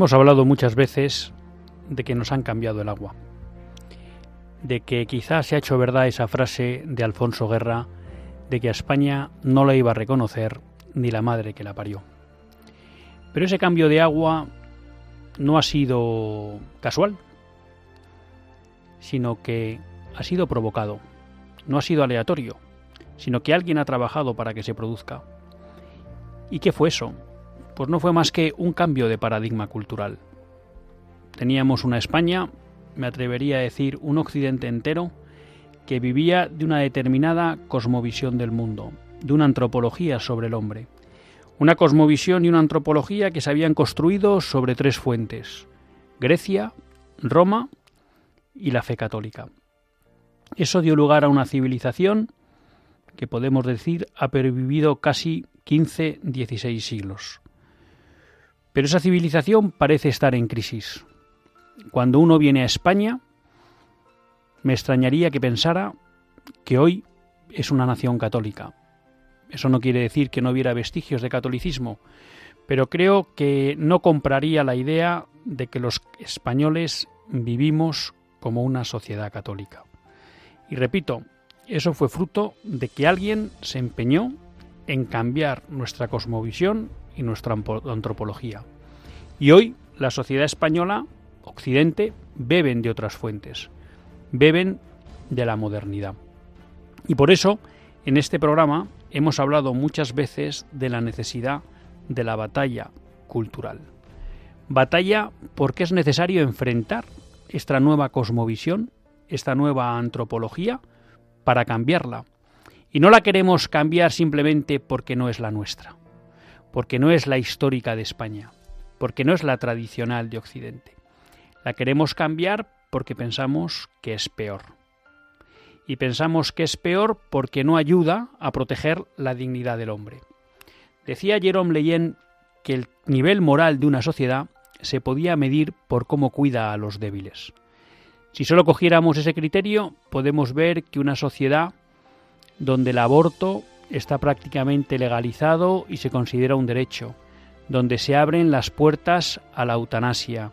Hemos hablado muchas veces de que nos han cambiado el agua, de que quizás se ha hecho verdad esa frase de Alfonso Guerra de que a España no la iba a reconocer ni la madre que la parió. Pero ese cambio de agua no ha sido casual, sino que ha sido provocado, no ha sido aleatorio, sino que alguien ha trabajado para que se produzca. ¿Y qué fue eso? Pues no fue más que un cambio de paradigma cultural. Teníamos una España, me atrevería a decir un occidente entero, que vivía de una determinada cosmovisión del mundo, de una antropología sobre el hombre. Una cosmovisión y una antropología que se habían construido sobre tres fuentes, Grecia, Roma y la fe católica. Eso dio lugar a una civilización que podemos decir ha pervivido casi 15-16 siglos. Pero esa civilización parece estar en crisis. Cuando uno viene a España, me extrañaría que pensara que hoy es una nación católica. Eso no quiere decir que no hubiera vestigios de catolicismo, pero creo que no compraría la idea de que los españoles vivimos como una sociedad católica. Y repito, eso fue fruto de que alguien se empeñó en cambiar nuestra cosmovisión y nuestra antropología. Y hoy la sociedad española, Occidente, beben de otras fuentes, beben de la modernidad. Y por eso, en este programa hemos hablado muchas veces de la necesidad de la batalla cultural. Batalla porque es necesario enfrentar esta nueva cosmovisión, esta nueva antropología, para cambiarla. Y no la queremos cambiar simplemente porque no es la nuestra porque no es la histórica de España, porque no es la tradicional de Occidente. La queremos cambiar porque pensamos que es peor. Y pensamos que es peor porque no ayuda a proteger la dignidad del hombre. Decía Jerome Leyen que el nivel moral de una sociedad se podía medir por cómo cuida a los débiles. Si solo cogiéramos ese criterio, podemos ver que una sociedad donde el aborto está prácticamente legalizado y se considera un derecho, donde se abren las puertas a la eutanasia,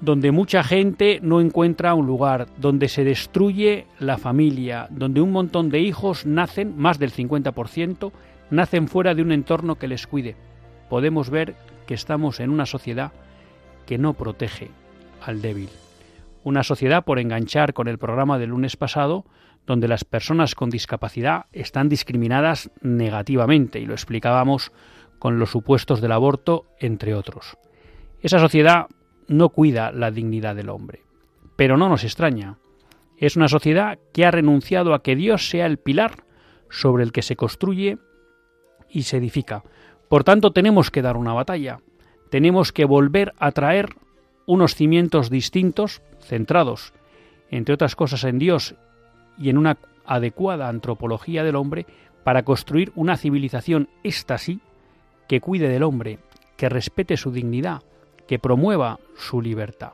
donde mucha gente no encuentra un lugar, donde se destruye la familia, donde un montón de hijos nacen, más del 50%, nacen fuera de un entorno que les cuide. Podemos ver que estamos en una sociedad que no protege al débil. Una sociedad, por enganchar con el programa del lunes pasado, donde las personas con discapacidad están discriminadas negativamente, y lo explicábamos con los supuestos del aborto, entre otros. Esa sociedad no cuida la dignidad del hombre. Pero no nos extraña. Es una sociedad que ha renunciado a que Dios sea el pilar sobre el que se construye y se edifica. Por tanto, tenemos que dar una batalla. Tenemos que volver a traer unos cimientos distintos, centrados, entre otras cosas, en Dios y en una adecuada antropología del hombre para construir una civilización, esta sí, que cuide del hombre, que respete su dignidad, que promueva su libertad.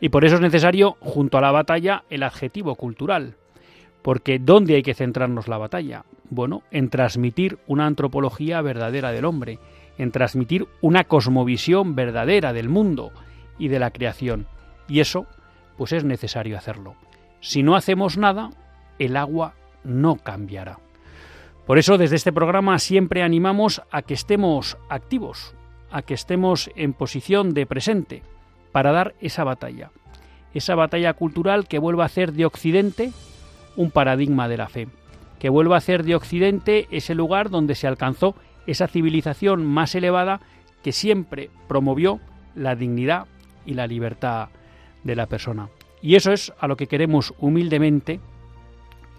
Y por eso es necesario, junto a la batalla, el adjetivo cultural. Porque ¿dónde hay que centrarnos la batalla? Bueno, en transmitir una antropología verdadera del hombre, en transmitir una cosmovisión verdadera del mundo y de la creación. Y eso, pues es necesario hacerlo. Si no hacemos nada, el agua no cambiará. Por eso desde este programa siempre animamos a que estemos activos, a que estemos en posición de presente para dar esa batalla, esa batalla cultural que vuelva a hacer de Occidente un paradigma de la fe, que vuelva a hacer de Occidente ese lugar donde se alcanzó esa civilización más elevada que siempre promovió la dignidad y la libertad de la persona. Y eso es a lo que queremos humildemente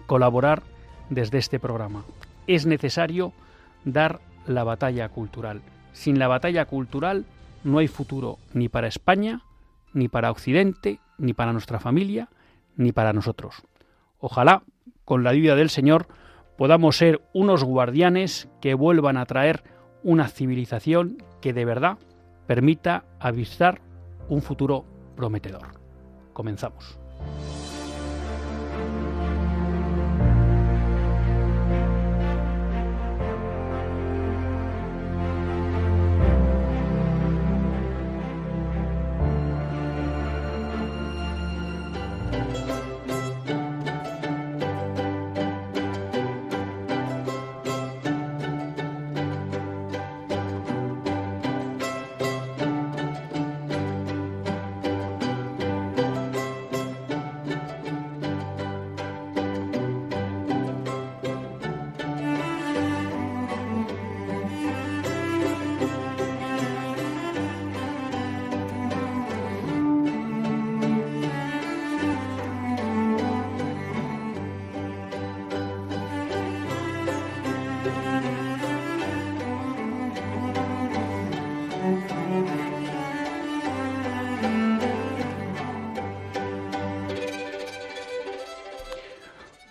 colaborar desde este programa. Es necesario dar la batalla cultural. Sin la batalla cultural no hay futuro ni para España, ni para Occidente, ni para nuestra familia, ni para nosotros. Ojalá, con la ayuda del Señor, podamos ser unos guardianes que vuelvan a traer una civilización que de verdad permita avistar un futuro prometedor. Comenzamos.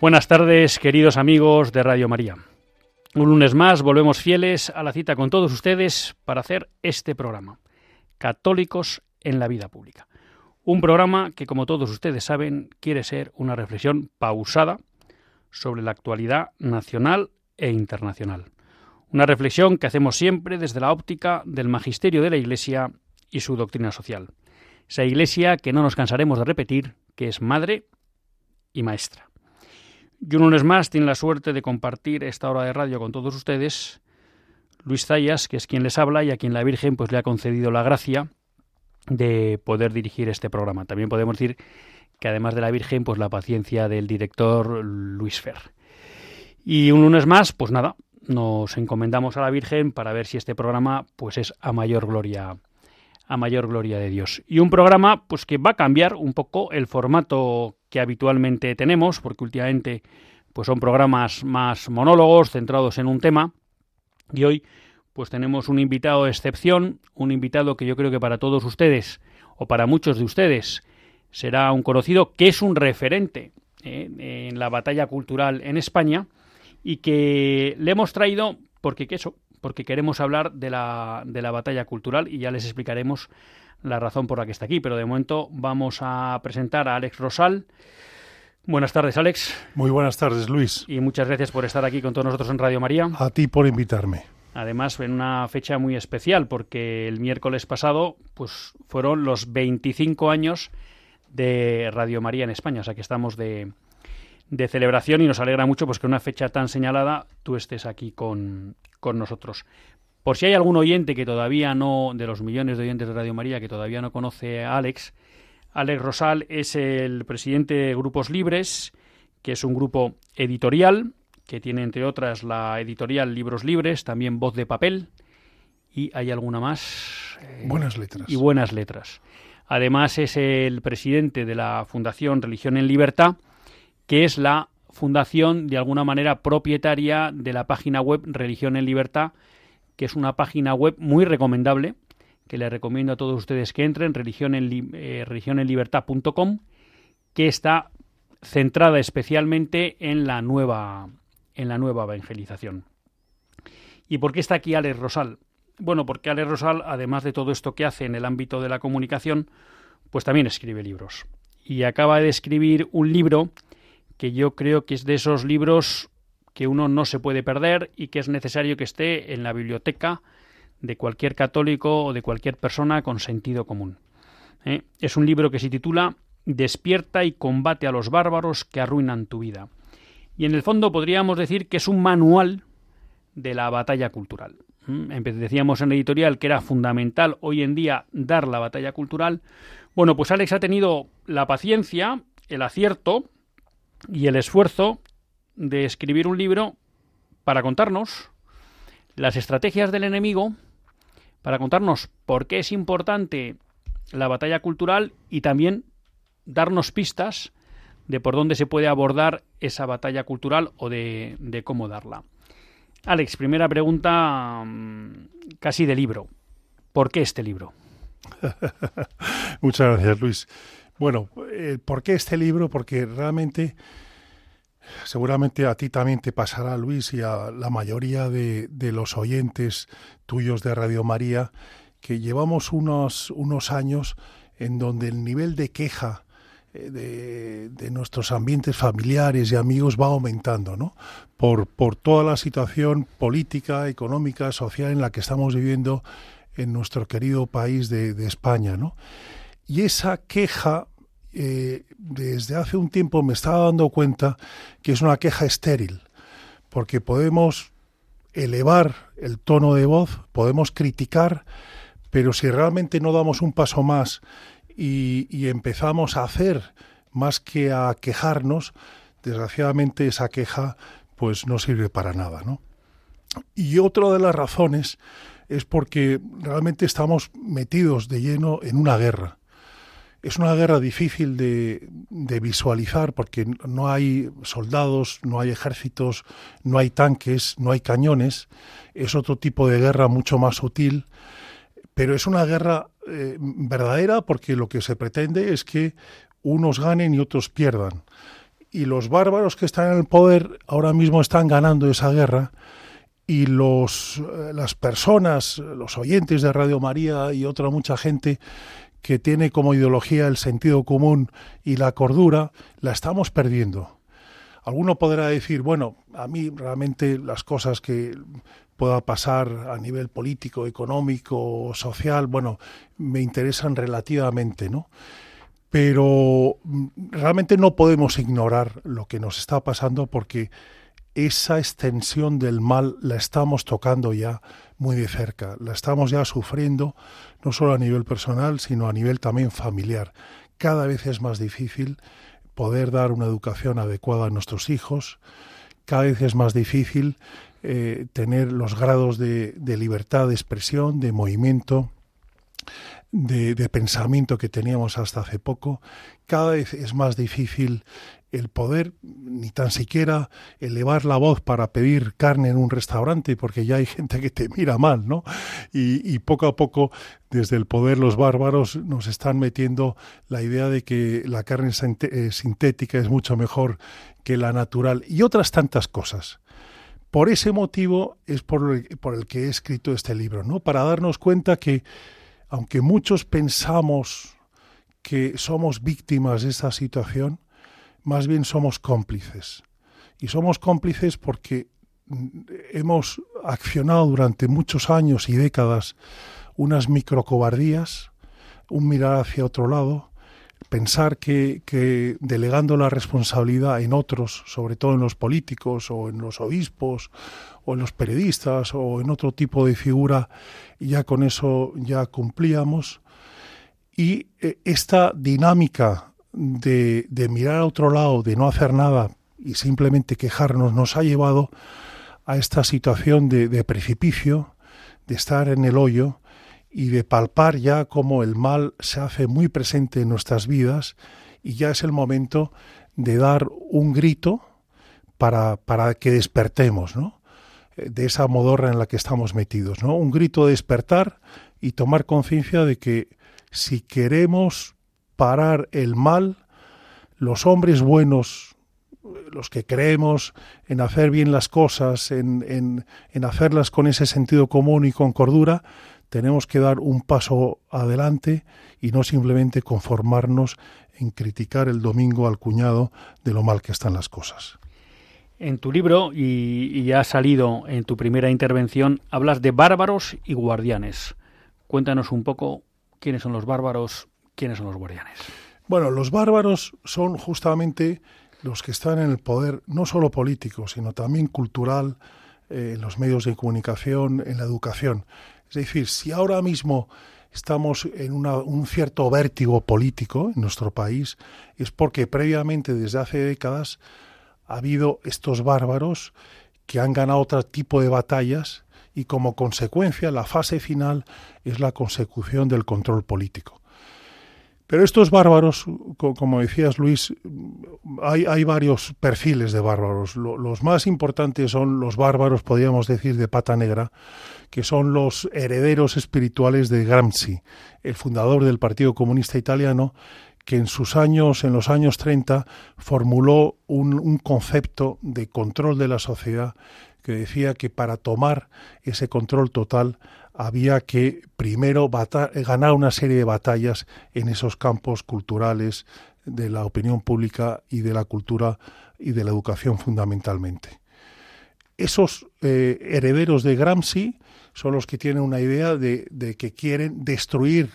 Buenas tardes, queridos amigos de Radio María. Un lunes más volvemos fieles a la cita con todos ustedes para hacer este programa, Católicos en la Vida Pública. Un programa que, como todos ustedes saben, quiere ser una reflexión pausada sobre la actualidad nacional e internacional. Una reflexión que hacemos siempre desde la óptica del magisterio de la Iglesia y su doctrina social. Esa Iglesia que no nos cansaremos de repetir, que es madre y maestra. Y un lunes más tiene la suerte de compartir esta hora de radio con todos ustedes Luis Zayas, que es quien les habla y a quien la Virgen pues le ha concedido la gracia de poder dirigir este programa. También podemos decir que además de la Virgen, pues la paciencia del director Luis Fer. Y un lunes más, pues nada, nos encomendamos a la Virgen para ver si este programa pues es a mayor gloria a mayor gloria de Dios. Y un programa pues que va a cambiar un poco el formato que habitualmente tenemos, porque últimamente pues son programas más monólogos, centrados en un tema, y hoy pues tenemos un invitado de excepción, un invitado que yo creo que para todos ustedes, o para muchos de ustedes, será un conocido que es un referente eh, en la batalla cultural en España, y que le hemos traído porque eso, porque queremos hablar de la, de la batalla cultural y ya les explicaremos la razón por la que está aquí. Pero de momento vamos a presentar a Alex Rosal. Buenas tardes, Alex. Muy buenas tardes, Luis. Y muchas gracias por estar aquí con todos nosotros en Radio María. A ti por invitarme. Además, en una fecha muy especial, porque el miércoles pasado pues, fueron los 25 años de Radio María en España. O sea que estamos de, de celebración y nos alegra mucho pues, que una fecha tan señalada tú estés aquí con, con nosotros. Por si hay algún oyente que todavía no, de los millones de oyentes de Radio María, que todavía no conoce a Alex, Alex Rosal es el presidente de Grupos Libres, que es un grupo editorial, que tiene entre otras la editorial Libros Libres, también Voz de Papel, y hay alguna más. Eh, buenas letras. Y buenas letras. Además es el presidente de la Fundación Religión en Libertad, que es la fundación de alguna manera propietaria de la página web Religión en Libertad, que es una página web muy recomendable, que le recomiendo a todos ustedes que entren, eh, religionenlibertad.com, que está centrada especialmente en la nueva en la nueva evangelización. ¿Y por qué está aquí Alex Rosal? Bueno, porque Alex Rosal, además de todo esto que hace en el ámbito de la comunicación, pues también escribe libros. Y acaba de escribir un libro que yo creo que es de esos libros que uno no se puede perder y que es necesario que esté en la biblioteca de cualquier católico o de cualquier persona con sentido común. ¿eh? Es un libro que se titula Despierta y combate a los bárbaros que arruinan tu vida. Y en el fondo podríamos decir que es un manual de la batalla cultural. Decíamos en la editorial que era fundamental hoy en día dar la batalla cultural. Bueno, pues Alex ha tenido la paciencia, el acierto y el esfuerzo de escribir un libro para contarnos las estrategias del enemigo, para contarnos por qué es importante la batalla cultural y también darnos pistas de por dónde se puede abordar esa batalla cultural o de, de cómo darla. Alex, primera pregunta mm, casi de libro. ¿Por qué este libro? Muchas gracias, Luis. Bueno, eh, ¿por qué este libro? Porque realmente, seguramente a ti también te pasará, Luis, y a la mayoría de, de los oyentes tuyos de Radio María, que llevamos unos, unos años en donde el nivel de queja eh, de, de, nuestros ambientes familiares y amigos va aumentando, ¿no? Por, por toda la situación política, económica, social en la que estamos viviendo en nuestro querido país de, de España, ¿no? Y esa queja, eh, desde hace un tiempo me estaba dando cuenta que es una queja estéril, porque podemos elevar el tono de voz, podemos criticar, pero si realmente no damos un paso más y, y, empezamos a hacer más que a quejarnos, desgraciadamente esa queja pues no sirve para nada, ¿no? Y otra de las razones es porque realmente estamos metidos de lleno en una guerra. Es una guerra difícil de, visualizar porque no hay soldados, no hay ejércitos, no hay tanques, no hay cañones. Es otro tipo de guerra mucho más sutil, pero es una guerra eh, verdadera porque lo que se pretende es que unos ganen y otros pierdan. Y los bárbaros que están en el poder ahora mismo están ganando esa guerra y los, eh, las personas, los oyentes de Radio María y otra mucha gente que tiene como ideología el sentido común y la cordura, la estamos perdiendo. Alguno podrá decir, bueno, a mí realmente las cosas que pueda pasar a nivel político, económico, social, bueno, me interesan relativamente, ¿no? Pero mm, realmente no podemos ignorar lo que nos está pasando porque esa extensión del mal la estamos tocando ya muy de cerca, la estamos ya sufriendo no solo a nivel personal, sino a nivel también familiar. Cada vez es más difícil poder dar una educación adecuada a nuestros hijos, cada vez es más difícil eh, tener los grados de, de, libertad de expresión, de movimiento, de, de, pensamiento que teníamos hasta hace poco. Cada vez es más difícil el poder ni tan siquiera elevar la voz para pedir carne en un restaurante, porque ya hay gente que te mira mal, ¿no? Y, poco a poco, desde el poder, los bárbaros nos están metiendo la idea de que la carne sintética es mucho mejor que la natural y otras tantas cosas. Por ese motivo es por el, por el que he escrito este libro, ¿no? Para darnos cuenta que, aunque muchos pensamos que somos víctimas de esta situación, más bien somos cómplices. Y somos cómplices porque hemos accionado durante muchos años y décadas unas microcobardías, un mirar hacia otro lado, pensar que, que, delegando la responsabilidad en otros, sobre todo en los políticos o en los obispos o en los periodistas o en otro tipo de figura, ya con eso ya cumplíamos. Y eh, esta dinámica de, de mirar a otro lado, de no hacer nada y simplemente quejarnos, nos ha llevado a esta situación de, de precipicio, de estar en el hoyo, y de palpar ya cómo el mal se hace muy presente en nuestras vidas y ya es el momento de dar un grito para, para que despertemos, ¿no? de esa modorra en la que estamos metidos, ¿no? Un grito de despertar y tomar conciencia de que si queremos parar el mal, los hombres buenos, los que creemos en hacer bien las cosas, en, en, hacerlas con ese sentido común y con cordura, tenemos que dar un paso adelante y no simplemente conformarnos en criticar el domingo al cuñado de lo mal que están las cosas. En tu libro, y, y ha salido en tu primera intervención, hablas de bárbaros y guardianes. Cuéntanos un poco quiénes son los bárbaros, quiénes son los guardianes. Bueno, los bárbaros son justamente los que están en el poder, no solo político, sino también cultural, eh, en los medios de comunicación, en la educación. Es decir, si ahora mismo estamos en un cierto vértigo político en nuestro país, es porque previamente, desde hace décadas, ha habido estos bárbaros que han ganado otro tipo de batallas y como consecuencia la fase final es la consecución del control político. Pero estos bárbaros, como decías Luis, hay, varios perfiles de bárbaros. los más importantes son los bárbaros, podríamos decir, de pata negra, que son los herederos espirituales de Gramsci, el fundador del Partido Comunista Italiano, que en sus años, en los años 30, formuló un concepto de control de la sociedad que decía que para tomar ese control total había que primero ganar una serie de batallas en esos campos culturales de la opinión pública y de la cultura y de la educación fundamentalmente. Esos eh, herederos de Gramsci son los que tienen una idea de, de que quieren destruir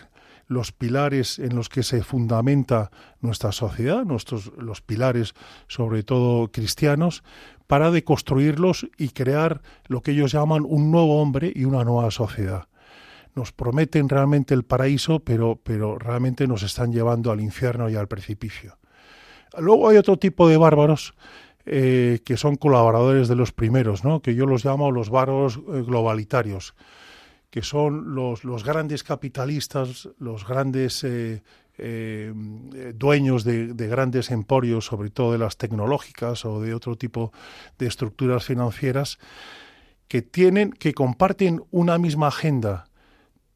los pilares en los que se fundamenta nuestra sociedad, nuestros los pilares sobre todo cristianos, para deconstruirlos y crear lo que ellos llaman un nuevo hombre y una nueva sociedad. Nos prometen realmente el paraíso, pero, pero realmente nos están llevando al infierno y al precipicio. Luego hay otro tipo de bárbaros eh, que son colaboradores de los primeros, ¿no? que yo los llamo los bárbaros eh, globalitarios, que son los, los grandes capitalistas, los grandes eh, eh, dueños de, grandes emporios, sobre todo de las tecnológicas o de otro tipo de estructuras financieras, que tienen, que comparten una misma agenda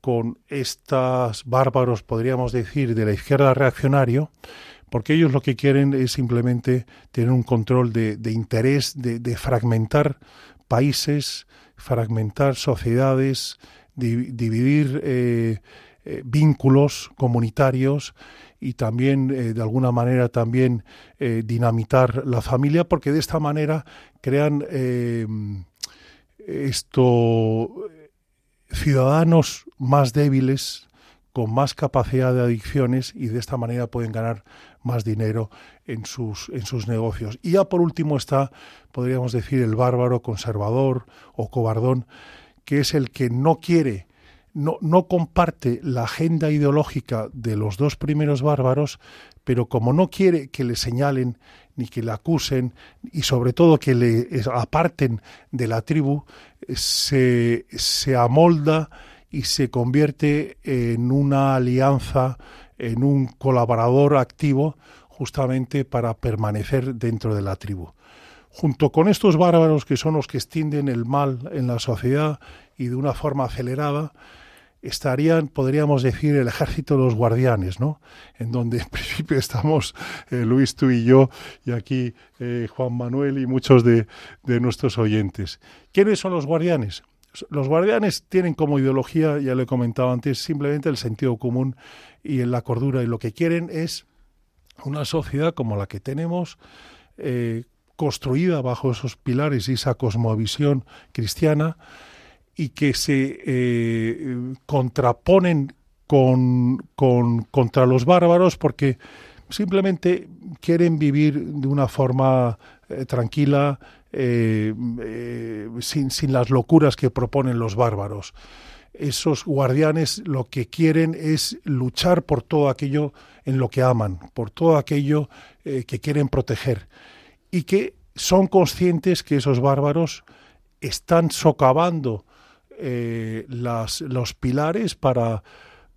con estos bárbaros, podríamos decir, de la izquierda reaccionario, porque ellos lo que quieren es simplemente tener un control de, interés, de, fragmentar países, fragmentar sociedades, dividir eh, eh, vínculos comunitarios y también, eh, de alguna manera, también eh, dinamitar la familia, porque de esta manera crean esto ciudadanos más débiles, con más capacidad de adicciones y de esta manera pueden ganar más dinero en sus, en sus negocios. Y ya por último está, podríamos decir, el bárbaro conservador o cobardón, que es el que no quiere no, no comparte la agenda ideológica de los dos primeros bárbaros, pero como no quiere que le señalen ni que le acusen y sobre todo que le aparten de la tribu, se, se amolda y se convierte en una alianza, en un colaborador activo justamente para permanecer dentro de la tribu. Junto con estos bárbaros que son los que extienden el mal en la sociedad y de una forma acelerada, estarían, podríamos decir, el ejército de los guardianes, ¿no? En donde en principio estamos eh, Luis, tú y yo, y aquí eh, Juan Manuel y muchos de, de nuestros oyentes. ¿Quiénes son los guardianes? Los guardianes tienen como ideología, ya lo he comentado antes, simplemente el sentido común y la cordura, y lo que quieren es una sociedad como la que tenemos, eh, construida bajo esos pilares y esa cosmovisión cristiana, y que se eh, contraponen con, contra los bárbaros porque simplemente quieren vivir de una forma eh, tranquila, eh, sin, sin, las locuras que proponen los bárbaros. Esos guardianes lo que quieren es luchar por todo aquello en lo que aman, por todo aquello que quieren proteger y que son conscientes que esos bárbaros están socavando eh, los pilares para,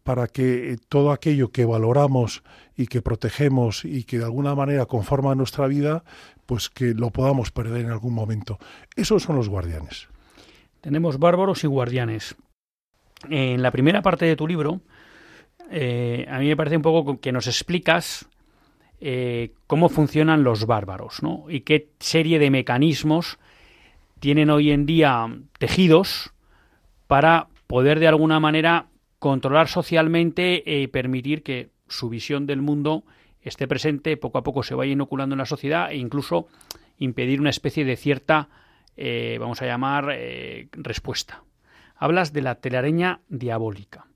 para que todo aquello que valoramos y que protegemos y que de alguna manera conforma nuestra vida, pues que lo podamos perder en algún momento. Esos son los guardianes. Tenemos bárbaros y guardianes. En la primera parte de tu libro, eh, a mí me parece un poco que nos explicas eh, cómo funcionan los bárbaros, ¿no? Y qué serie de mecanismos tienen hoy en día tejidos para poder de alguna manera controlar socialmente y permitir que su visión del mundo esté presente, poco a poco se vaya inoculando en la sociedad e incluso impedir una especie de cierta, eh, vamos a llamar, eh, respuesta. Hablas de la telaraña diabólica.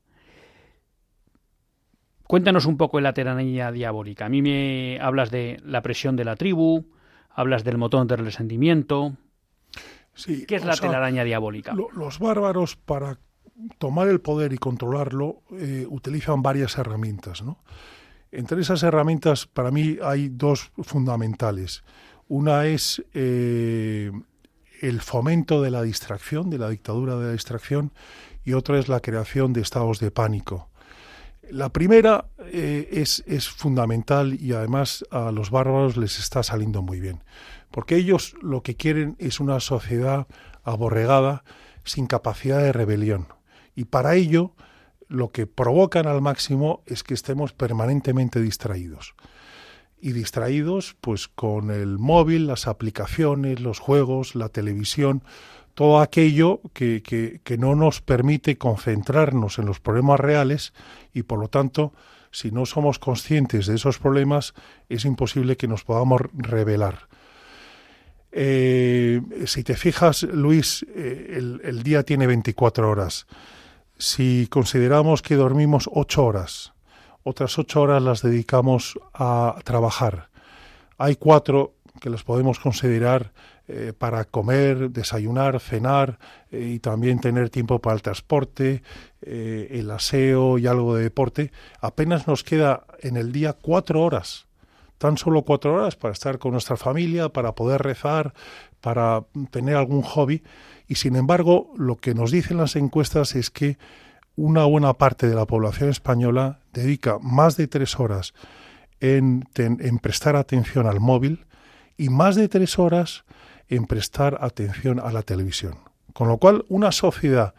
Cuéntanos un poco de la telaraña diabólica. A mí me hablas de la presión de la tribu, hablas del motor del resentimiento, ¿Qué es la telaraña diabólica? los bárbaros, para tomar el poder y controlarlo, eh, utilizan varias herramientas. ¿no? Entre esas herramientas, para mí, hay dos fundamentales. Una es eh, el fomento de la distracción, de la dictadura de la distracción, y otra es la creación de estados de pánico. La primera eh, es, es, fundamental y además a los bárbaros les está saliendo muy bien, porque ellos lo que quieren es una sociedad aborregada sin capacidad de rebelión. Y para ello lo que provocan al máximo es que estemos permanentemente distraídos. Y distraídos pues con el móvil, las aplicaciones, los juegos, la televisión, todo aquello que, que, no nos permite concentrarnos en los problemas reales y por lo tanto si no somos conscientes de esos problemas es imposible que nos podamos revelar. Eh, si te fijas, Luis, eh, el, día tiene 24 horas. Si consideramos que dormimos 8 horas, otras 8 horas las dedicamos a trabajar. Hay cuatro que las podemos considerar eh, para comer, desayunar, cenar eh, y también tener tiempo para el transporte, el aseo y algo de deporte, apenas nos queda en el día cuatro horas, tan solo cuatro horas para estar con nuestra familia, para poder rezar, para tener algún hobby. Y sin embargo, lo que nos dicen las encuestas es que una buena parte de la población española dedica más de tres horas en, en prestar atención al móvil y más de tres horas en prestar atención a la televisión. Con lo cual, una sociedad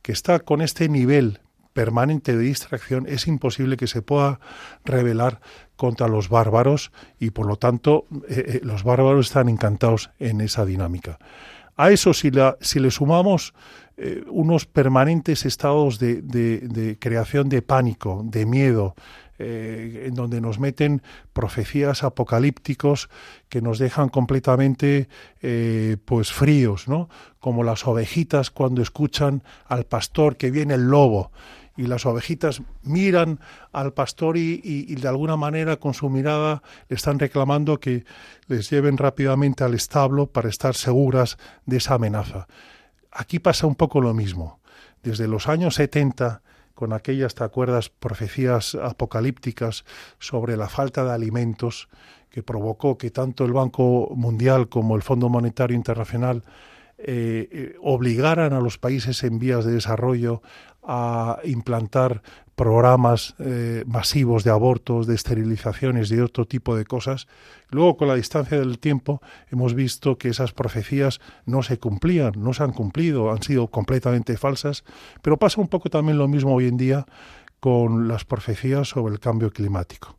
que está con este nivel permanente de distracción es imposible que se pueda rebelar contra los bárbaros y por lo tanto eh, eh, los bárbaros están encantados en esa dinámica. A eso si, la, si le sumamos eh, unos permanentes estados de, de, creación de pánico, de miedo, en donde nos meten profecías apocalípticos que nos dejan completamente pues fríos, ¿no? Como las ovejitas cuando escuchan al pastor que viene el lobo y las ovejitas miran al pastor y, y, de alguna manera con su mirada le están reclamando que les lleven rápidamente al establo para estar seguras de esa amenaza. Aquí pasa un poco lo mismo. Desde los años 70 con aquellas, ¿te acuerdas?, profecías apocalípticas sobre la falta de alimentos que provocó que tanto el Banco Mundial como el Fondo Monetario Internacional eh, eh, obligaran a los países en vías de desarrollo a implantar programas eh, masivos de abortos, de esterilizaciones y de otro tipo de cosas. Luego, con la distancia del tiempo, hemos visto que esas profecías no se cumplían, no se han cumplido, han sido completamente falsas, pero pasa un poco también lo mismo hoy en día con las profecías sobre el cambio climático.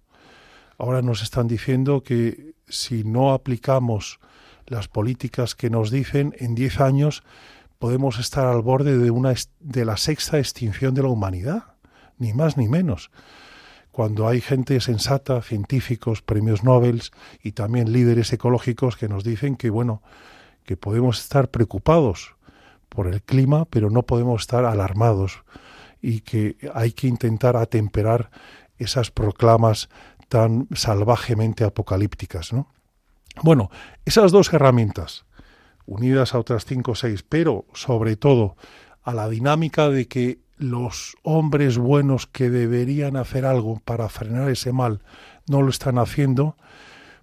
Ahora nos están diciendo que si no aplicamos las políticas que nos dicen, en 10 años podemos estar al borde de, una, de la sexta extinción de la humanidad ni más ni menos. Cuando hay gente sensata, científicos, premios Nobel y también líderes ecológicos que nos dicen que, bueno, que podemos estar preocupados por el clima, pero no podemos estar alarmados y que hay que intentar atemperar esas proclamas tan salvajemente apocalípticas, ¿no? Bueno, esas dos herramientas, unidas a otras cinco o seis, pero sobre todo a la dinámica de que los hombres buenos que deberían hacer algo para frenar ese mal no lo están haciendo,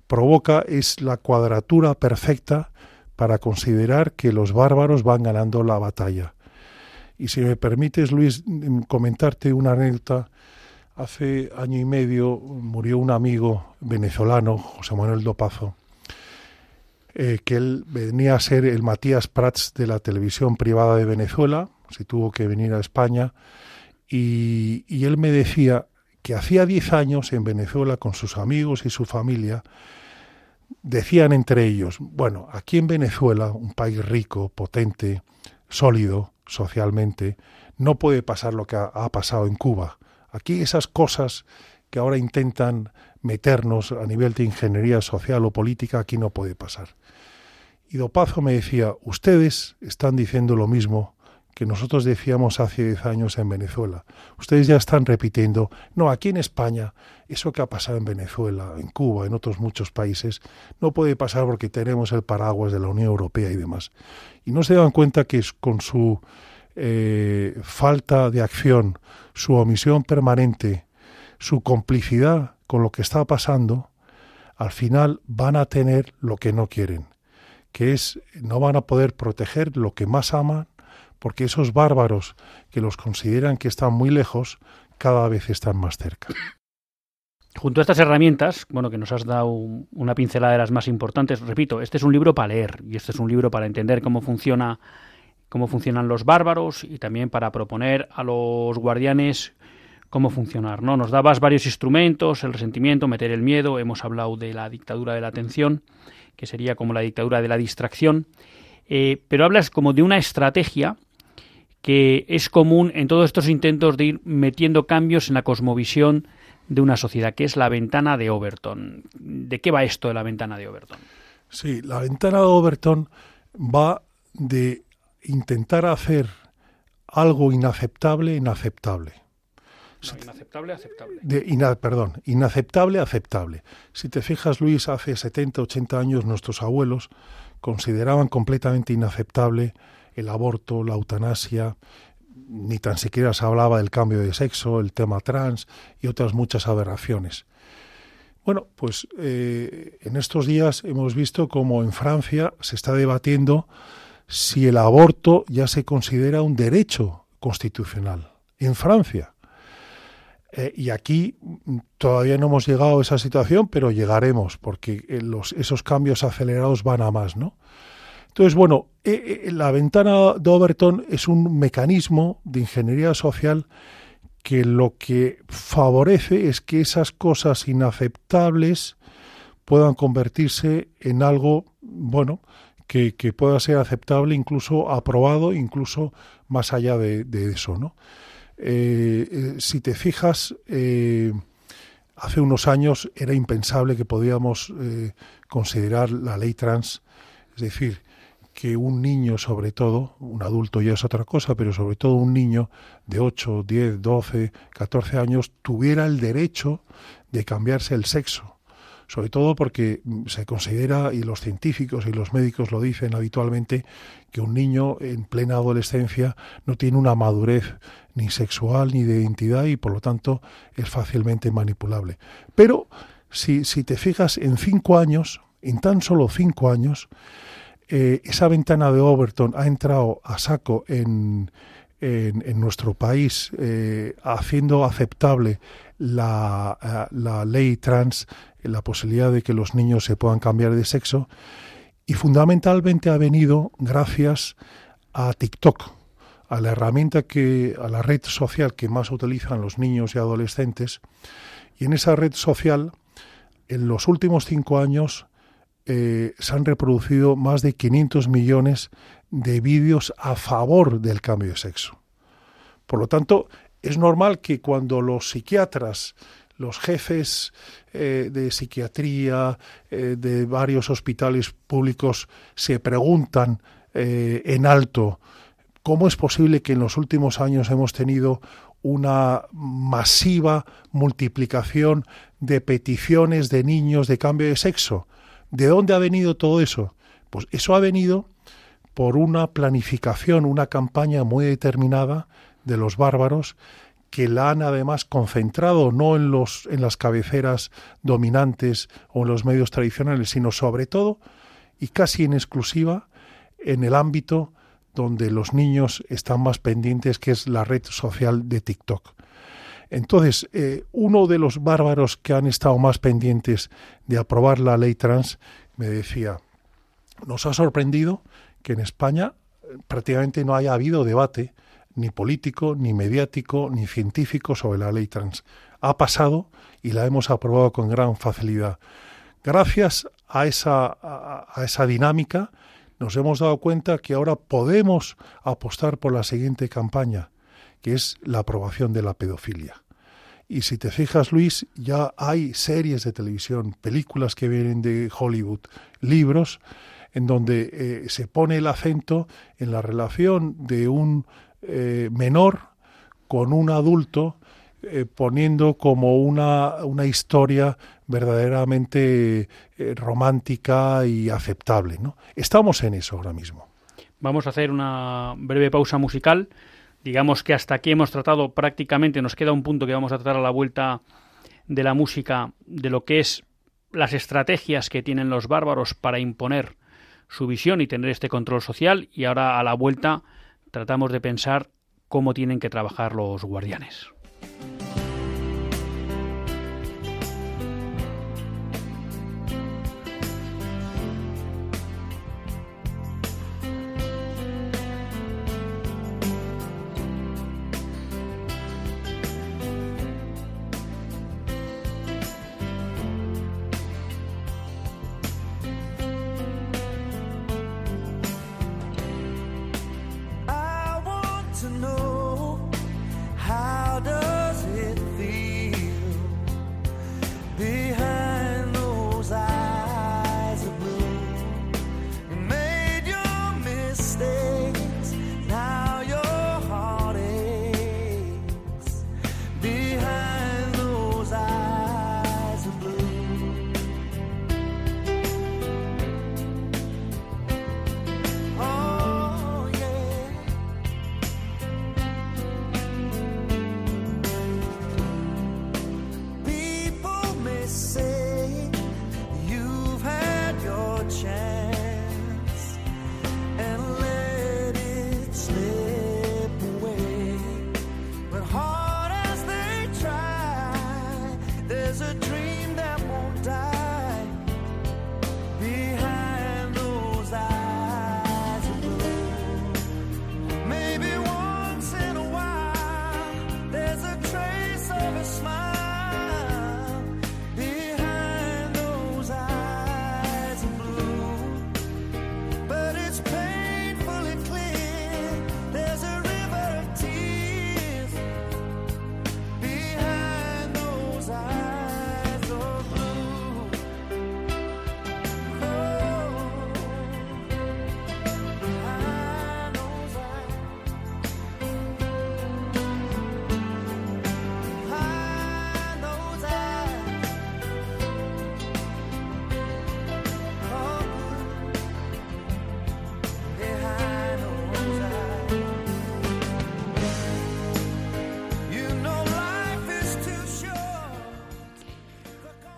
provoca es la cuadratura perfecta para considerar que los bárbaros van ganando la batalla. Y si me permites, Luis, mm, comentarte una anécdota. Hace año y medio murió un amigo venezolano, José Manuel Dopazo, eh, que él venía a ser el Matías Prats de la televisión privada de Venezuela, se tuvo que venir a España, y, y él me decía que hacía 10 años en Venezuela con sus amigos y su familia, decían entre ellos, bueno, aquí en Venezuela, un país rico, potente, sólido socialmente, no puede pasar lo que ha, ha pasado en Cuba. Aquí esas cosas que ahora intentan meternos a nivel de ingeniería social o política, aquí no puede pasar. Y Dopazo me decía, ustedes están diciendo lo mismo que nosotros decíamos hace 10 años en Venezuela. Ustedes ya están repitiendo, no, aquí en España, eso que ha pasado en Venezuela, en Cuba, en otros muchos países, no puede pasar porque tenemos el paraguas de la Unión Europea y demás. Y no se dan cuenta que con su eh, falta de acción, su omisión permanente, su complicidad con lo que está pasando, al final van a tener lo que no quieren, que es no van a poder proteger lo que más aman porque esos bárbaros que los consideran que están muy lejos, cada vez están más cerca. Junto a estas herramientas, bueno, que nos has dado una pincelada de las más importantes, repito, este es un libro para leer y este es un libro para entender cómo funciona cómo funcionan los bárbaros y también para proponer a los guardianes cómo funcionar, ¿no? Nos dabas varios instrumentos, el resentimiento, meter el miedo, hemos hablado de la dictadura de la atención, que sería como la dictadura de la distracción, eh, pero hablas como de una estrategia que es común en todos estos intentos de ir metiendo cambios en la cosmovisión de una sociedad, que es la ventana de Overton. ¿De qué va esto de la ventana de Overton? Sí, la ventana de Overton va de intentar hacer algo inaceptable inaceptable. Inaceptable, aceptable. De, perdón, inaceptable, aceptable. Si te fijas, Luis, hace 70, 80 años nuestros abuelos consideraban completamente inaceptable el aborto, la eutanasia, ni tan siquiera se hablaba del cambio de sexo, el tema trans y otras muchas aberraciones. Bueno, pues eh, en estos días hemos visto como en Francia se está debatiendo si el aborto ya se considera un derecho constitucional. En Francia. Eh, y aquí mm, todavía no hemos llegado a esa situación, pero llegaremos, porque eh, los, esos cambios acelerados van a más, ¿no? Entonces, bueno, eh, la ventana de Overton es un mecanismo de ingeniería social que lo que favorece es que esas cosas inaceptables puedan convertirse en algo, bueno, que, pueda ser aceptable, incluso aprobado, incluso más allá de, de eso, ¿no? Eh, eh, si te fijas, eh, hace unos años era impensable que podíamos considerar la ley trans, es decir, que un niño sobre todo, un adulto ya es otra cosa, pero sobre todo un niño de 8, 10, 12, 14 años tuviera el derecho de cambiarse el sexo. Sobre todo porque mm, se considera, y los científicos y los médicos lo dicen habitualmente, que un niño en plena adolescencia no tiene una madurez ni sexual ni de identidad y por lo tanto es fácilmente manipulable. Pero si, si te fijas, en cinco años, en tan solo cinco años, eh, esa ventana de Overton ha entrado a saco en, en, nuestro país, eh, haciendo aceptable la, eh, la ley trans la posibilidad de que los niños se puedan cambiar de sexo y fundamentalmente ha venido gracias a TikTok, a la herramienta que, a la red social que más utilizan los niños y adolescentes. Y en esa red social, en los últimos cinco años, eh, se han reproducido más de 500 millones de vídeos a favor del cambio de sexo. Por lo tanto, es normal que cuando los psiquiatras los jefes eh, de psiquiatría eh, de varios hospitales públicos se preguntan en alto cómo es posible que en los últimos años hemos tenido una masiva multiplicación de peticiones de niños de cambio de sexo. ¿De dónde ha venido todo eso? Pues eso ha venido por una planificación, una campaña muy determinada de los bárbaros que la han además concentrado no en, los, en las cabeceras dominantes o en los medios tradicionales, sino sobre todo y casi en exclusiva en el ámbito donde los niños están más pendientes, que es la red social de TikTok. Entonces, eh, uno de los bárbaros que han estado más pendientes de aprobar la ley trans me decía, nos ha sorprendido que en España eh, prácticamente no haya habido debate ni político, ni mediático, ni científico sobre la ley trans. Ha pasado y la hemos aprobado con gran facilidad. Gracias a esa, a, esa dinámica nos hemos dado cuenta que ahora podemos apostar por la siguiente campaña, que es la aprobación de la pedofilia. Y si te fijas, Luis, ya hay series de televisión, películas que vienen de Hollywood, libros, en donde eh, se pone el acento en la relación de un eh, menor con un adulto eh, poniendo como una, una historia verdaderamente eh, romántica y aceptable. ¿no? Estamos en eso ahora mismo. Vamos a hacer una breve pausa musical. Digamos que hasta aquí hemos tratado prácticamente, nos queda un punto que vamos a tratar a la vuelta de la música, de lo que es las estrategias que tienen los bárbaros para imponer su visión y tener este control social. Y ahora a la vuelta tratamos de pensar cómo tienen que trabajar los guardianes.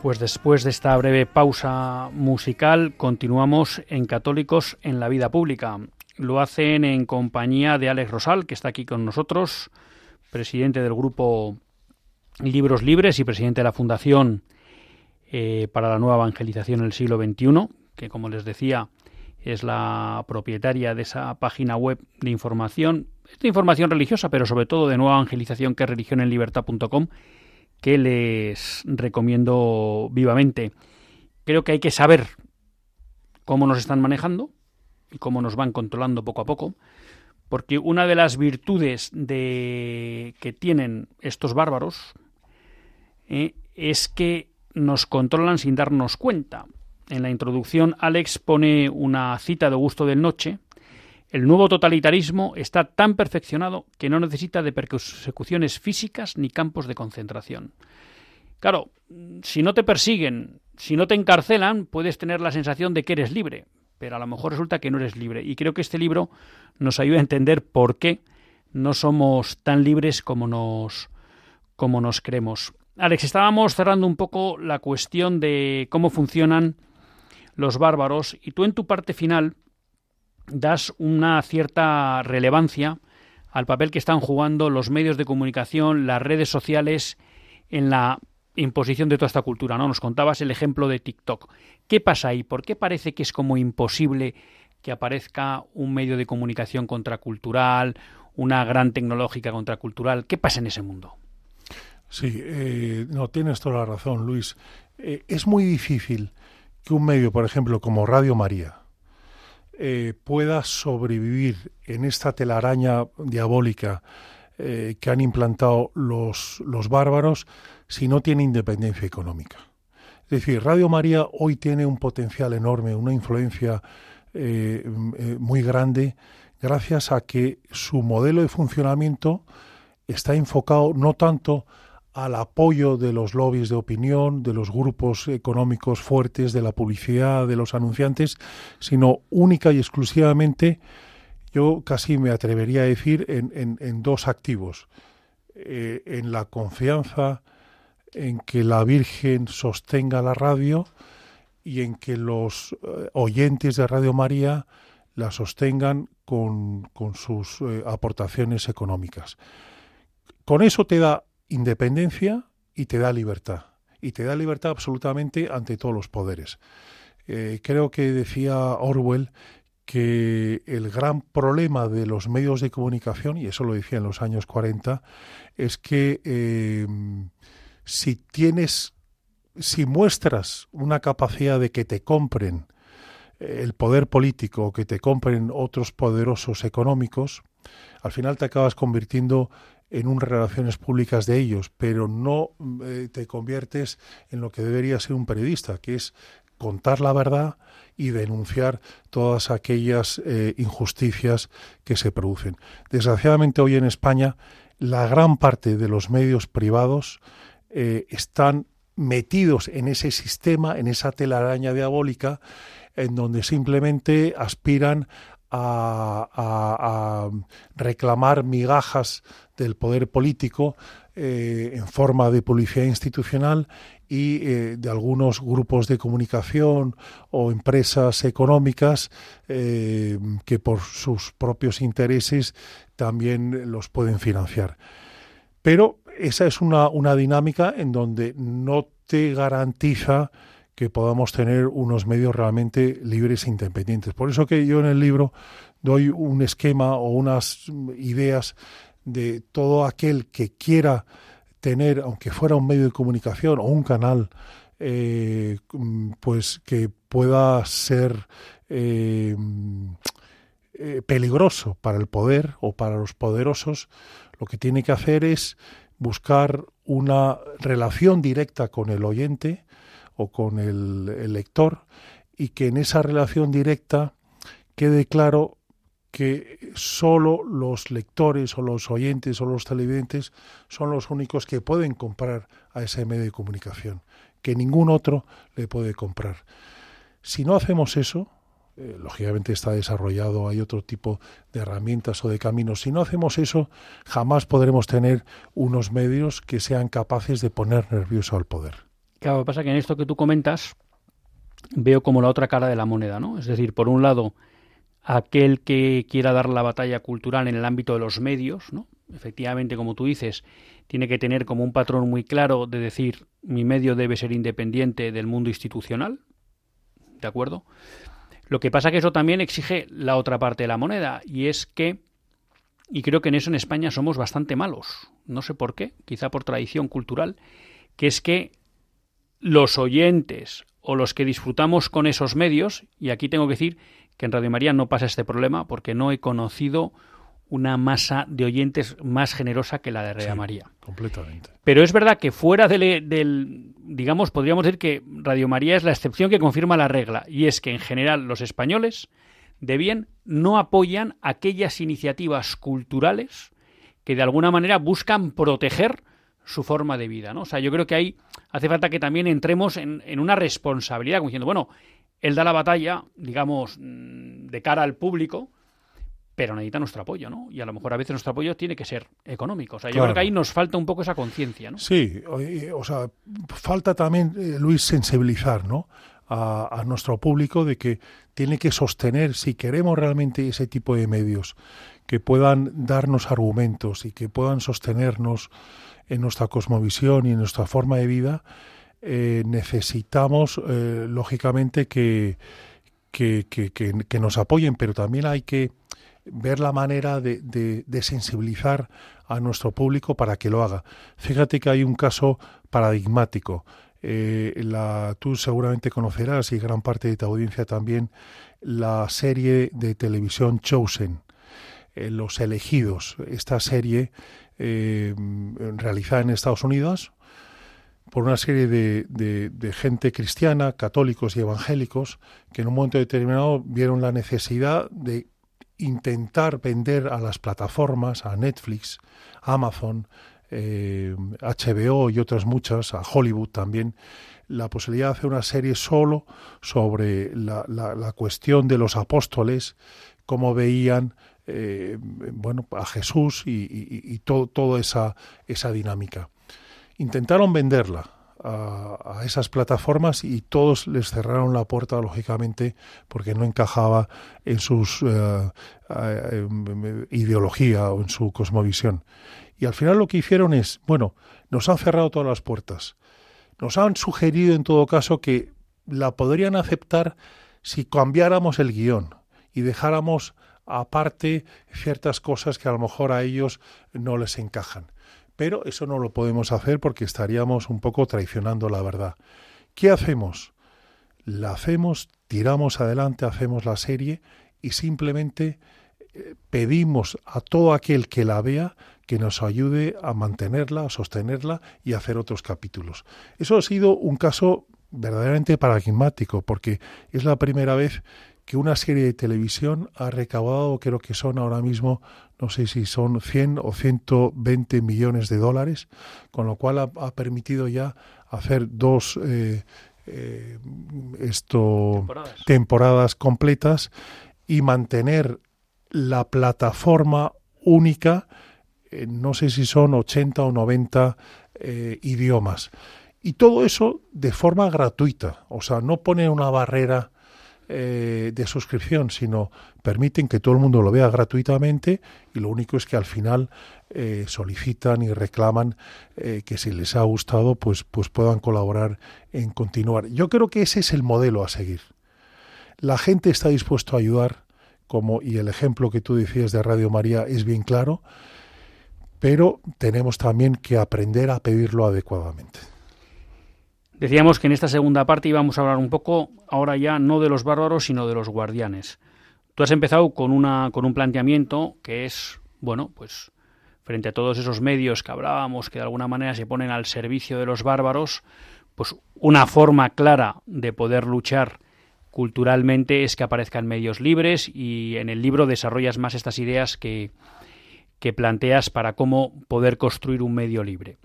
Pues después de esta breve pausa musical, continuamos en Católicos en la Vida Pública. Lo hacen en compañía de Alex Rosal, que está aquí con nosotros, presidente del grupo Libros Libres y presidente de la Fundación eh, para la Nueva Evangelización en el siglo XXI, que como les decía es la propietaria de esa página web de información, de información religiosa, pero sobre todo de nueva evangelización, que es religionenlibertad.com, que les recomiendo vivamente. Creo que hay que saber cómo nos están manejando y cómo nos van controlando poco a poco, porque una de las virtudes de que tienen estos bárbaros eh, es que nos controlan sin darnos cuenta. En la introducción, Alex pone una cita de Augusto del Noche. El nuevo totalitarismo está tan perfeccionado que no necesita de persecuciones físicas ni campos de concentración. Claro, si no te persiguen, si no te encarcelan, puedes tener la sensación de que eres libre, pero a lo mejor resulta que no eres libre. Y creo que este libro nos ayuda a entender por qué no somos tan libres como nos, como nos creemos. Alex, estábamos cerrando un poco la cuestión de cómo funcionan los bárbaros y tú en tu parte final das una cierta relevancia al papel que están jugando los medios de comunicación, las redes sociales en la imposición de toda esta cultura, ¿no? Nos contabas el ejemplo de TikTok. ¿Qué pasa ahí? ¿Por qué parece que es como imposible que aparezca un medio de comunicación contracultural, una gran tecnológica contracultural? ¿Qué pasa en ese mundo? Sí, eh, no, tienes toda la razón, Luis. Eh, es muy difícil que un medio, por ejemplo, como Radio María, eh, pueda sobrevivir en esta telaraña diabólica que han implantado los, los bárbaros si no tiene independencia económica. Es decir, Radio María hoy tiene un potencial enorme, una influencia muy grande, gracias a que su modelo de funcionamiento está enfocado no tanto al apoyo de los lobbies de opinión, de los grupos económicos fuertes, de la publicidad, de los anunciantes, sino única y exclusivamente, yo casi me atrevería a decir, en, dos activos. Eh, en la confianza en que la Virgen sostenga la radio y en que los eh, oyentes de Radio María la sostengan con, sus eh, aportaciones económicas. Con eso te da independencia y te da libertad. Y te da libertad absolutamente ante todos los poderes. Eh, creo que decía Orwell que el gran problema de los medios de comunicación, y eso lo decía en los años 40, es que eh, si tienes, si muestras una capacidad de que te compren eh, el poder político, que te compren otros poderosos económicos, al final te acabas convirtiendo en unas relaciones públicas de ellos, pero no eh, te conviertes en lo que debería ser un periodista, que es contar la verdad y denunciar todas aquellas eh, injusticias que se producen. Desgraciadamente hoy en España la gran parte de los medios privados eh, están metidos en ese sistema, en esa telaraña diabólica, en donde simplemente aspiran a, reclamar migajas del poder político eh, en forma de policía institucional y eh, de algunos grupos de comunicación o empresas económicas eh, que por sus propios intereses también los pueden financiar. Pero esa es una, una dinámica en donde no te garantiza que podamos tener unos medios realmente libres e independientes. Por eso que yo en el libro doy un esquema o unas ideas de todo aquel que quiera tener, aunque fuera un medio de comunicación o un canal, eh, pues que pueda ser eh, eh, peligroso para el poder o para los poderosos, lo que tiene que hacer es buscar una relación directa con el oyente, o con el, lector y que en esa relación directa quede claro que solo los lectores o los oyentes o los televidentes son los únicos que pueden comprar a ese medio de comunicación, que ningún otro le puede comprar. Si no hacemos eso, eh, lógicamente está desarrollado, hay otro tipo de herramientas o de caminos. Si no hacemos eso, jamás podremos tener unos medios que sean capaces de poner nervioso al poder. Claro, pasa que en esto que tú comentas veo como la otra cara de la moneda, ¿no? Es decir, por un lado, aquel que quiera dar la batalla cultural en el ámbito de los medios, ¿no? Efectivamente, como tú dices, tiene que tener como un patrón muy claro de decir mi medio debe ser independiente del mundo institucional, ¿de acuerdo? Lo que pasa que eso también exige la otra parte de la moneda y es que y creo que en eso en España somos bastante malos, no sé por qué, quizá por tradición cultural, que es que los oyentes o los que disfrutamos con esos medios, y aquí tengo que decir que en Radio María no pasa este problema porque no he conocido una masa de oyentes más generosa que la de Radio María. Completamente. Pero es verdad que fuera del, del, digamos, podríamos decir que Radio María es la excepción que confirma la regla, y es que en general los españoles de bien no apoyan aquellas iniciativas culturales que de alguna manera buscan proteger su forma de vida, ¿no? O sea, yo creo que ahí hace falta que también entremos en, en una responsabilidad, como diciendo, bueno, él da la batalla, digamos, mm, de cara al público, pero necesita nuestro apoyo, ¿no? Y a lo mejor a veces nuestro apoyo tiene que ser económico. O sea, yo Claro. creo que ahí nos falta un poco esa conciencia, ¿no? Sí, o, sea, falta también, eh, Luis, sensibilizar ¿no? a, a nuestro público de que tiene que sostener, si queremos realmente ese tipo de medios, que puedan darnos argumentos y que puedan sostenernos en nuestra cosmovisión y en nuestra forma de vida, eh, necesitamos, eh, lógicamente, que, que, que- que- nos apoyen, pero también hay que ver la manera de, de- sensibilizar a nuestro público para que lo haga. Fíjate que hay un caso paradigmático. Eh, la, tú seguramente conocerás y gran parte de tu audiencia también la serie de televisión Chosen, Los Elegidos. Esta serie eh, realizada en Estados Unidos por una serie de, de- gente cristiana, católicos y evangélicos, que en un momento determinado vieron la necesidad de intentar vender a las plataformas, a Netflix, Amazon, eh, HBO y otras muchas, a Hollywood también, la posibilidad de hacer una serie solo sobre la, la- la cuestión de los apóstoles, cómo veían eh, bueno, a Jesús y, y- y todo, toda esa, esa dinámica. Intentaron venderla a, esas plataformas y todos les cerraron la puerta, lógicamente, porque no encajaba en su ideología o en su cosmovisión. Y al final lo que hicieron es, bueno, nos han cerrado todas las puertas. Nos han sugerido, en todo caso, que la podrían aceptar si cambiáramos el guion y dejáramos aparte ciertas cosas que a lo mejor a ellos no les encajan. Pero eso no lo podemos hacer porque estaríamos un poco traicionando la verdad. ¿Qué hacemos? La hacemos, tiramos adelante, hacemos la serie y simplemente eh, pedimos a todo aquel que la vea que nos ayude a mantenerla, a sostenerla y a hacer otros capítulos. Eso ha sido un caso verdaderamente paradigmático porque es la primera vez que una serie de televisión ha recaudado, creo que son ahora mismo, no sé si son 100 o 120 millones de dólares, con lo cual ha, ha permitido ya hacer dos eh, eh, esto, Temporadas. temporadas completas y mantener la plataforma única, eh, no sé si son 80 o 90 eh, idiomas. Y todo eso de forma gratuita, o sea, no pone una barrera eh, de suscripción, sino permiten que todo el mundo lo vea gratuitamente y lo único es que al final eh, solicitan y reclaman eh, que si les ha gustado, pues, pues puedan colaborar en continuar. Yo creo que ese es el modelo a seguir. La gente está dispuesta a ayudar, como y el ejemplo que tú decías de Radio María es bien claro, pero tenemos también que aprender a pedirlo adecuadamente. Decíamos que en esta segunda parte íbamos a hablar un poco, ahora ya no de los bárbaros, sino de los guardianes. Tú has empezado con, una, con un planteamiento que es, bueno, pues frente a todos esos medios que hablábamos, que de alguna manera se ponen al servicio de los bárbaros, pues una forma clara de poder luchar culturalmente es que aparezcan medios libres y en el libro desarrollas más estas ideas que, que planteas para cómo poder construir un medio libre.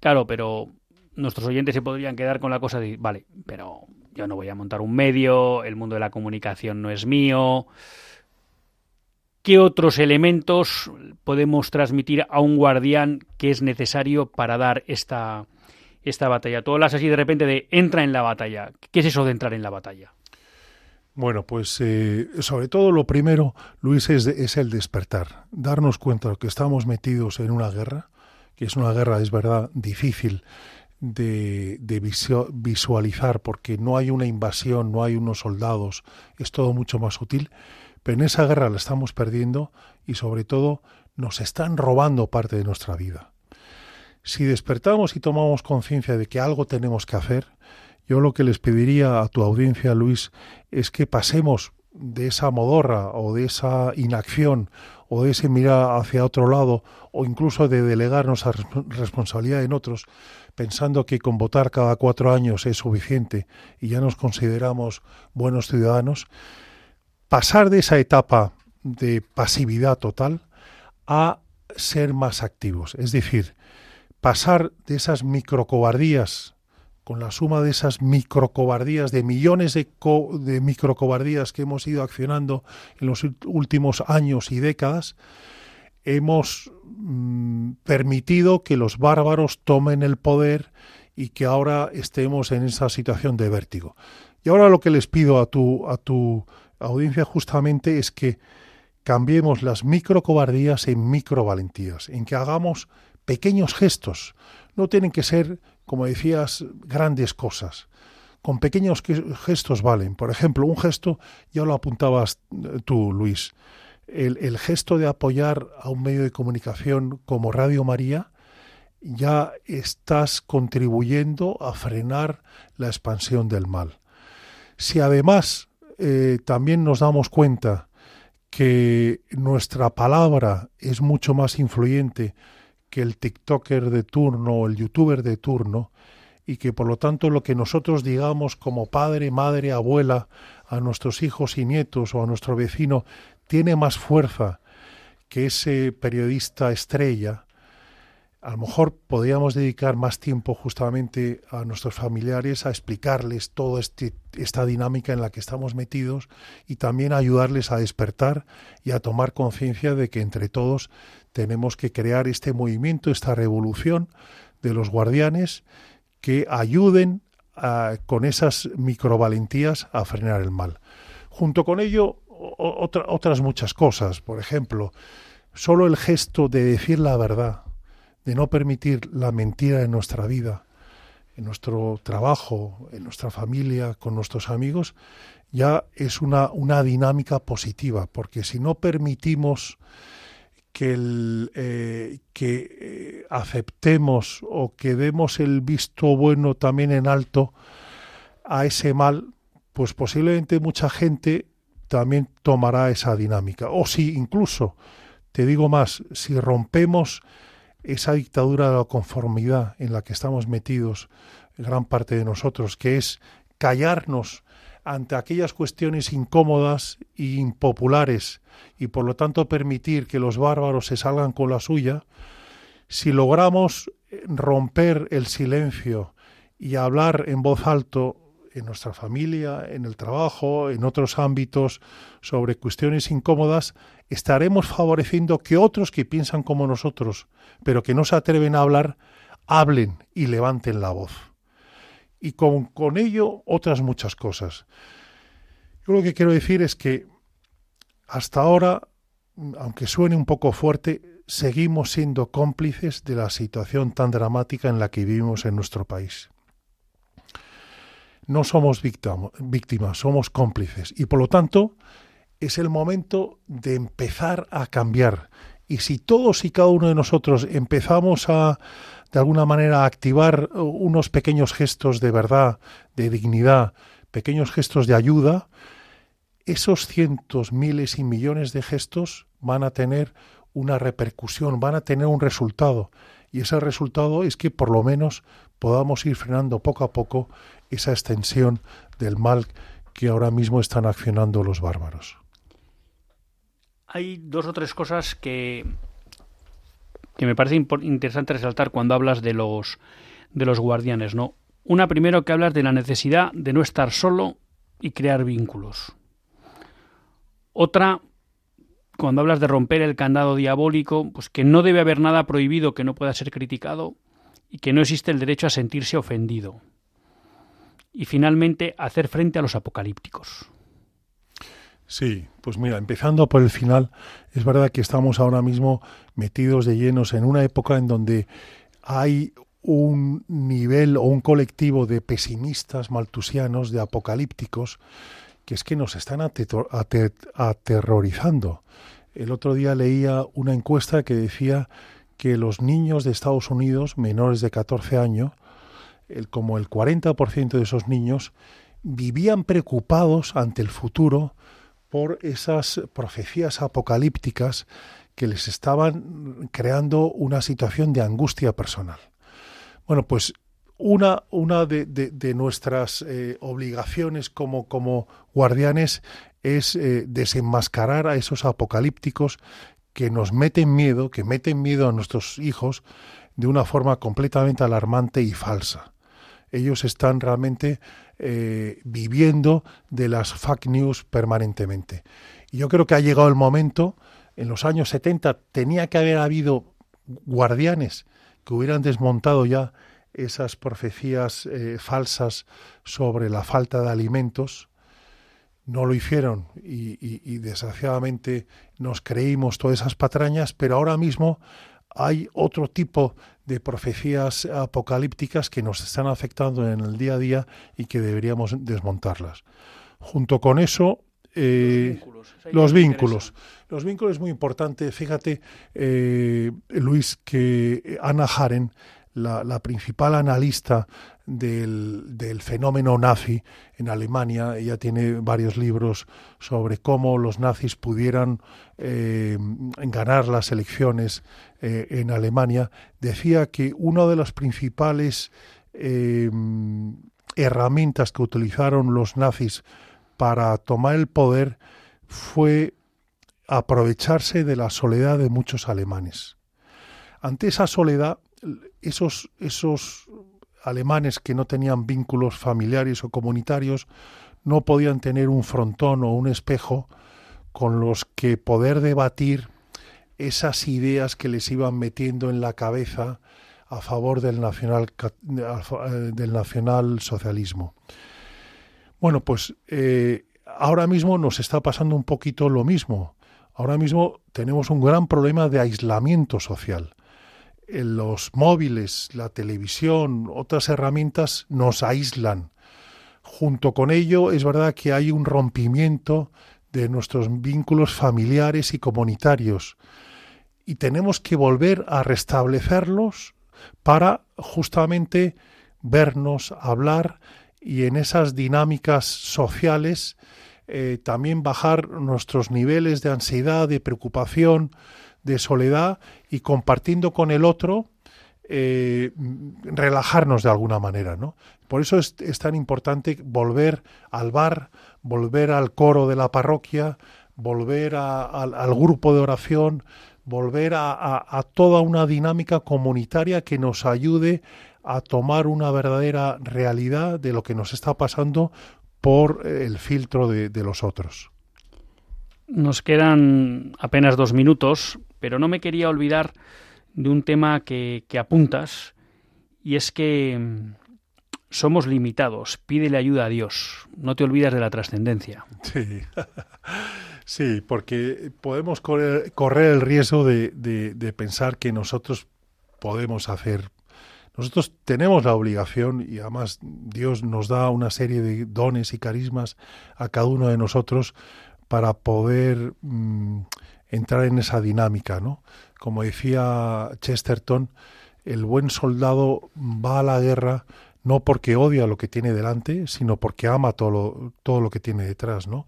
Claro, pero nuestros oyentes se podrían quedar con la cosa de, vale, pero yo no voy a montar un medio, el mundo de la comunicación no es mío. ¿Qué otros elementos podemos transmitir a un guardián que es necesario para dar esta, esta batalla? Tú hablas así de repente de entra en la batalla. ¿Qué es eso de entrar en la batalla? Bueno, pues eh, sobre todo lo primero, Luis, es, es, el despertar, darnos cuenta de que estamos metidos en una guerra, que es una guerra, es verdad, difícil de, de visualizar porque no hay una invasión, no hay unos soldados, es todo mucho más sutil, pero en esa guerra la estamos perdiendo y sobre todo nos están robando parte de nuestra vida. Si despertamos y tomamos conciencia de que algo tenemos que hacer, yo lo que les pediría a tu audiencia, Luis, es que pasemos de esa modorra o de esa inacción o de ese mirar hacia otro lado o incluso de delegar nuestra responsabilidad en otros, pensando que con votar cada cuatro años es suficiente y ya nos consideramos buenos ciudadanos, pasar de esa etapa de pasividad total a ser más activos. Es decir, pasar de esas microcobardías, con la suma de esas microcobardías, de millones de, de microcobardías que hemos ido accionando en los últimos años y décadas, hemos mm, permitido que los bárbaros tomen el poder y que ahora estemos en esa situación de vértigo. Y ahora lo que les pido a tu, a tu audiencia justamente es que cambiemos las microcobardías en microvalentías, en que hagamos pequeños gestos. No tienen que ser, como decías, grandes cosas. Con pequeños gestos valen. Por ejemplo, un gesto, ya lo apuntabas eh, tú, Luis, el, gesto de apoyar a un medio de comunicación como Radio María, ya estás contribuyendo a frenar la expansión del mal. Si además eh, también nos damos cuenta que nuestra palabra es mucho más influyente que el TikToker de turno o el youtuber de turno y que por lo tanto lo que nosotros digamos como padre, madre, abuela a nuestros hijos y nietos o a nuestro vecino tiene más fuerza que ese periodista estrella, a lo mejor podríamos dedicar más tiempo justamente a nuestros familiares a explicarles toda este, esta dinámica en la que estamos metidos y también ayudarles a despertar y a tomar conciencia de que entre todos tenemos que crear este movimiento, esta revolución de los guardianes que ayuden con esas microvalentías a frenar el mal. Junto con ello, otras muchas cosas, por ejemplo, solo el gesto de decir la verdad, de no permitir la mentira en nuestra vida, en nuestro trabajo, en nuestra familia, con nuestros amigos, ya es una, una dinámica positiva, porque si no permitimos que, eh, que eh, aceptemos o que demos el visto bueno también en alto a ese mal, pues posiblemente mucha gente también tomará esa dinámica. O si incluso, te digo más, si rompemos esa dictadura de la conformidad en la que estamos metidos gran parte de nosotros, que es callarnos ante aquellas cuestiones incómodas e impopulares y por lo tanto permitir que los bárbaros se salgan con la suya, si logramos romper el silencio y hablar en voz alto en nuestra familia, en el trabajo, en otros ámbitos sobre cuestiones incómodas, estaremos favoreciendo que otros que piensan como nosotros, pero que no se atreven a hablar, hablen y levanten la voz. Y con, ello otras muchas cosas. Yo lo que quiero decir es que hasta ahora, aunque suene un poco fuerte, seguimos siendo cómplices de la situación tan dramática en la que vivimos en nuestro país. No somos víctimas, somos cómplices. Y por lo tanto, es el momento de empezar a cambiar. Y si todos y cada uno de nosotros empezamos a, de alguna manera, a activar unos pequeños gestos de verdad, de dignidad, pequeños gestos de ayuda, esos cientos, miles y millones de gestos van a tener una repercusión, van a tener un resultado. Y ese resultado es que por lo menos podamos ir frenando poco a poco esa extensión del mal que ahora mismo están accionando los bárbaros hay dos o tres cosas que, que me parece interesante resaltar cuando hablas de los, de los guardianes, ¿no? Una primero que hablas de la necesidad de no estar solo y crear vínculos. Otra, cuando hablas de romper el candado diabólico, pues que no debe haber nada prohibido que no pueda ser criticado y que no existe el derecho a sentirse ofendido. Y finalmente, hacer frente a los apocalípticos. Sí, pues mira, empezando por el final, es verdad que estamos ahora mismo metidos de llenos en una época en donde hay un nivel o un colectivo de pesimistas maltusianos, de apocalípticos, que es que nos están aterrorizando. El otro día leía una encuesta que decía que los niños de Estados Unidos, menores de 14 años, el, como el 40% de esos niños, vivían preocupados ante el futuro por esas profecías apocalípticas que les estaban creando una situación de angustia personal. Bueno, pues una, una de, de, nuestras eh, obligaciones como, como guardianes es eh, desenmascarar a esos apocalípticos que nos meten miedo, que meten miedo a nuestros hijos de una forma completamente alarmante y falsa. Ellos están realmente eh, viviendo de las fake news permanentemente. Y yo creo que ha llegado el momento, en los años 70 tenía que haber habido guardianes que hubieran desmontado ya esas profecías eh, falsas sobre la falta de alimentos, no lo hicieron y, desgraciadamente nos creímos todas esas patrañas, pero ahora mismo hay otro tipo de profecías apocalípticas que nos están afectando en el día a día y que deberíamos desmontarlas. Junto con eso, eh, los vínculos. Los vínculos. es muy importante. Fíjate, eh, Luis, que Ana Haren, la, principal analista del, fenómeno nazi en Alemania. Ella tiene varios libros sobre cómo los nazis pudieran eh, ganar las elecciones eh, en Alemania. Decía que una de las principales eh, herramientas que utilizaron los nazis para tomar el poder fue aprovecharse de la soledad de muchos alemanes. Ante esa soledad, esos, alemanes que no tenían vínculos familiares o comunitarios no podían tener un frontón o un espejo con los que poder debatir esas ideas que les iban metiendo en la cabeza a favor del nacional, del nacional socialismo. Bueno, pues eh, ahora mismo nos está pasando un poquito lo mismo. Ahora mismo tenemos un gran problema de aislamiento social los móviles, la televisión, otras herramientas nos aíslan. Junto con ello es verdad que hay un rompimiento de nuestros vínculos familiares y comunitarios y tenemos que volver a restablecerlos para justamente vernos, hablar y en esas dinámicas sociales eh, también bajar nuestros niveles de ansiedad, de preocupación, de soledad y compartiendo con el otro, eh, relajarnos de alguna manera, ¿no? Por eso es, tan importante volver al bar, volver al coro de la parroquia, volver al grupo de oración, volver a, toda una dinámica comunitaria que nos ayude a tomar una verdadera realidad de lo que nos está pasando por el filtro de los otros. Nos quedan apenas dos minutos, pero no me quería olvidar de un tema que, apuntas, y es que mm, somos limitados, pídele ayuda a Dios, no te olvidas de la trascendencia. Sí. sí, porque podemos correr, el riesgo de, de, pensar que nosotros podemos hacer nosotros tenemos la obligación y además Dios nos da una serie de dones y carismas a cada uno de nosotros para poder mm, entrar en esa dinámica, ¿no? Como decía Chesterton, el buen soldado va a la guerra no porque odia lo que tiene delante, sino porque ama todo lo, todo lo que tiene detrás, ¿no?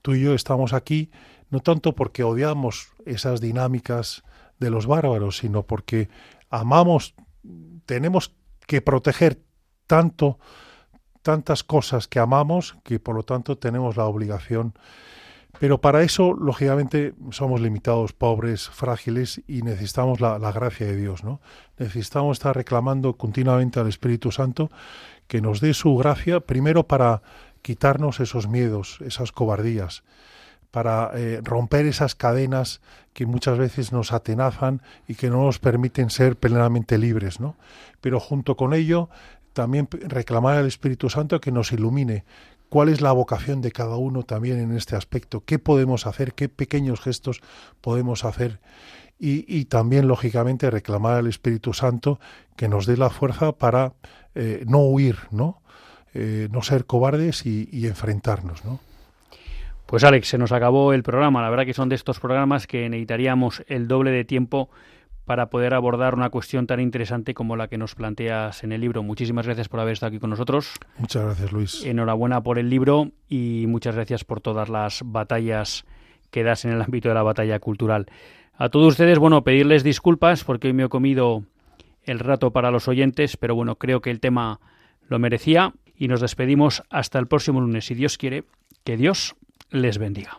Tú y yo estamos aquí no tanto porque odiamos esas dinámicas de los bárbaros, sino porque amamos, tenemos que proteger tanto tantas cosas que amamos que por lo tanto tenemos la obligación pero para eso, lógicamente, somos limitados, pobres, frágiles y necesitamos la, gracia de Dios, ¿no? Necesitamos estar reclamando continuamente al Espíritu Santo que nos dé su gracia, primero para quitarnos esos miedos, esas cobardías, para eh, romper esas cadenas que muchas veces nos atenazan y que no nos permiten ser plenamente libres, ¿no? Pero junto con ello, también reclamar al Espíritu Santo que nos ilumine, cuál es la vocación de cada uno también en este aspecto, qué podemos hacer, qué pequeños gestos podemos hacer y, también, lógicamente, reclamar al Espíritu Santo que nos dé la fuerza para eh, no huir, ¿no? Eh, no ser cobardes y, enfrentarnos, ¿no? Pues Alex, se nos acabó el programa. La verdad que son de estos programas que necesitaríamos el doble de tiempo para poder abordar una cuestión tan interesante como la que nos planteas en el libro. Muchísimas gracias por haber estado aquí con nosotros. Muchas gracias, Luis. Enhorabuena por el libro y muchas gracias por todas las batallas que das en el ámbito de la batalla cultural. A todos ustedes, bueno, pedirles disculpas porque hoy me he comido el rato para los oyentes, pero bueno, creo que el tema lo merecía y nos despedimos hasta el próximo lunes, si Dios quiere. Que Dios les bendiga.